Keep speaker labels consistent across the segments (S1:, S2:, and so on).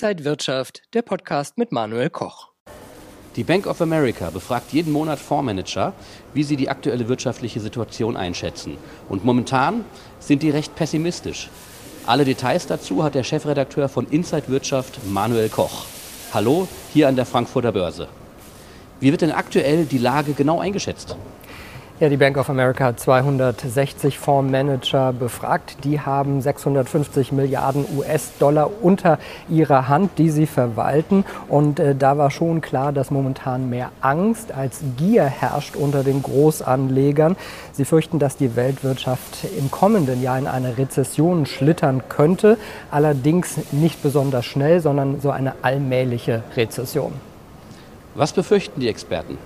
S1: Inside Wirtschaft, der Podcast mit Manuel Koch.
S2: Die Bank of America befragt jeden Monat Fondsmanager, wie sie die aktuelle wirtschaftliche Situation einschätzen. Und momentan sind die recht pessimistisch. Alle Details dazu hat der Chefredakteur von Inside Wirtschaft, Manuel Koch. Hallo, hier an der Frankfurter Börse. Wie wird denn aktuell die Lage genau eingeschätzt?
S1: Ja, die Bank of America hat 260 Fondsmanager befragt. Die haben 650 Milliarden US-Dollar unter ihrer Hand, die sie verwalten. Und äh, da war schon klar, dass momentan mehr Angst als Gier herrscht unter den Großanlegern. Sie fürchten, dass die Weltwirtschaft im kommenden Jahr in eine Rezession schlittern könnte. Allerdings nicht besonders schnell, sondern so eine allmähliche Rezession.
S2: Was befürchten die Experten?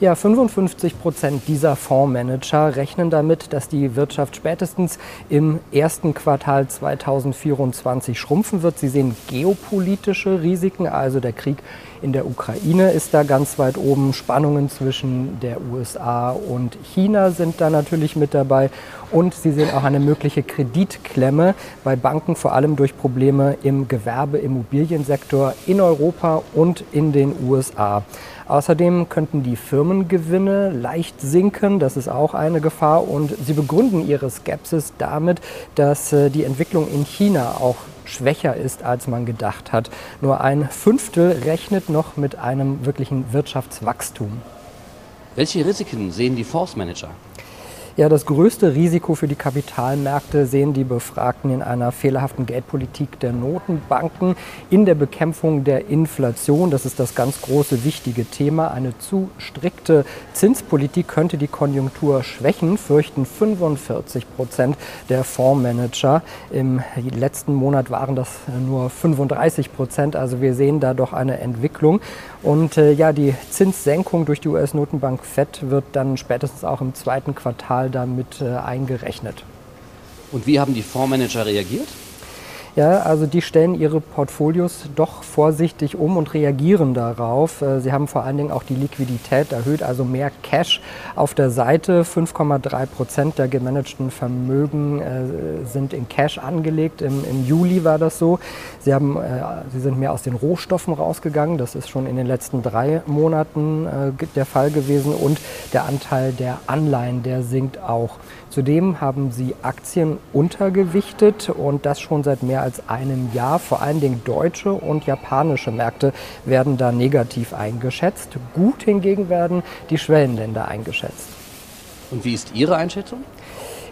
S1: Ja, 55 Prozent dieser Fondsmanager rechnen damit, dass die Wirtschaft spätestens im ersten Quartal 2024 schrumpfen wird. Sie sehen geopolitische Risiken, also der Krieg in der Ukraine ist da ganz weit oben. Spannungen zwischen der USA und China sind da natürlich mit dabei. Und Sie sehen auch eine mögliche Kreditklemme bei Banken, vor allem durch Probleme im Gewerbe-Immobiliensektor in Europa und in den USA. Außerdem könnten die Firmengewinne leicht sinken. Das ist auch eine Gefahr. Und sie begründen ihre Skepsis damit, dass äh, die Entwicklung in China auch schwächer ist, als man gedacht hat. Nur ein Fünftel rechnet noch mit einem wirklichen Wirtschaftswachstum.
S2: Welche Risiken sehen die Force Manager?
S1: Ja, das größte Risiko für die Kapitalmärkte sehen die Befragten in einer fehlerhaften Geldpolitik der Notenbanken in der Bekämpfung der Inflation. Das ist das ganz große, wichtige Thema. Eine zu strikte Zinspolitik könnte die Konjunktur schwächen, fürchten 45 Prozent der Fondsmanager. Im letzten Monat waren das nur 35 Prozent. Also wir sehen da doch eine Entwicklung. Und äh, ja, die Zinssenkung durch die US-Notenbank FED wird dann spätestens auch im zweiten Quartal Mal damit äh, eingerechnet.
S2: Und wie haben die Fondsmanager reagiert?
S1: Ja, also die stellen ihre Portfolios doch vorsichtig um und reagieren darauf. Äh, sie haben vor allen Dingen auch die Liquidität erhöht, also mehr Cash auf der Seite. 5,3 Prozent der gemanagten Vermögen äh, sind in Cash angelegt. Im, Im, Juli war das so. Sie, haben, äh, sie sind mehr aus den Rohstoffen rausgegangen. Das ist schon in den letzten drei Monaten der Fall gewesen. Und der Anteil der Anleihen, der sinkt auch. Zudem haben sie Aktien untergewichtet und das schon seit mehr als einem Jahr. Vor allen Dingen deutsche und japanische Märkte werden da negativ eingeschätzt. Gut hingegen werden die Schwellenländer eingeschätzt.
S2: Und wie ist Ihre Einschätzung?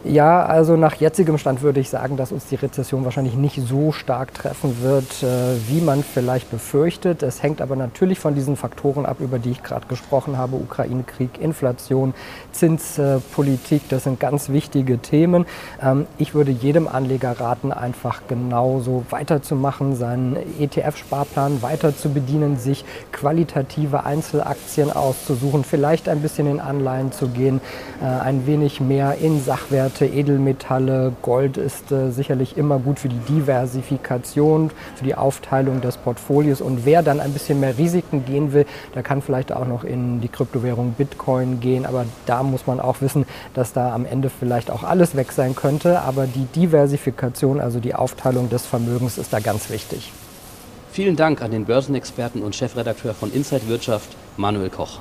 S1: Ja, also nach jetzigem Stand würde ich sagen, dass uns die Rezession wahrscheinlich nicht so stark treffen wird, äh, wie man vielleicht befürchtet. Es hängt aber natürlich von diesen Faktoren ab, über die ich gerade gesprochen habe. Ukraine-Krieg, Inflation, Zinspolitik, das sind ganz wichtige Themen. Ähm, ich würde jedem Anleger raten, einfach genauso weiterzumachen, seinen ETF-Sparplan weiter zu bedienen, sich qualitative Einzelaktien auszusuchen, vielleicht ein bisschen in Anleihen zu gehen, äh, ein wenig mehr in Sachwerte Werte, Edelmetalle, Gold ist äh, sicherlich immer gut für die Diversifikation, für die Aufteilung des Portfolios. Und wer dann ein bisschen mehr Risiken gehen will, der kann vielleicht auch noch in die Kryptowährung Bitcoin gehen. Aber da muss man auch wissen, dass da am Ende vielleicht auch alles weg sein könnte. Aber die Diversifikation, also die Aufteilung des Vermögens, ist da ganz wichtig.
S2: Vielen Dank an den Börsenexperten und Chefredakteur von Inside Wirtschaft, Manuel Koch.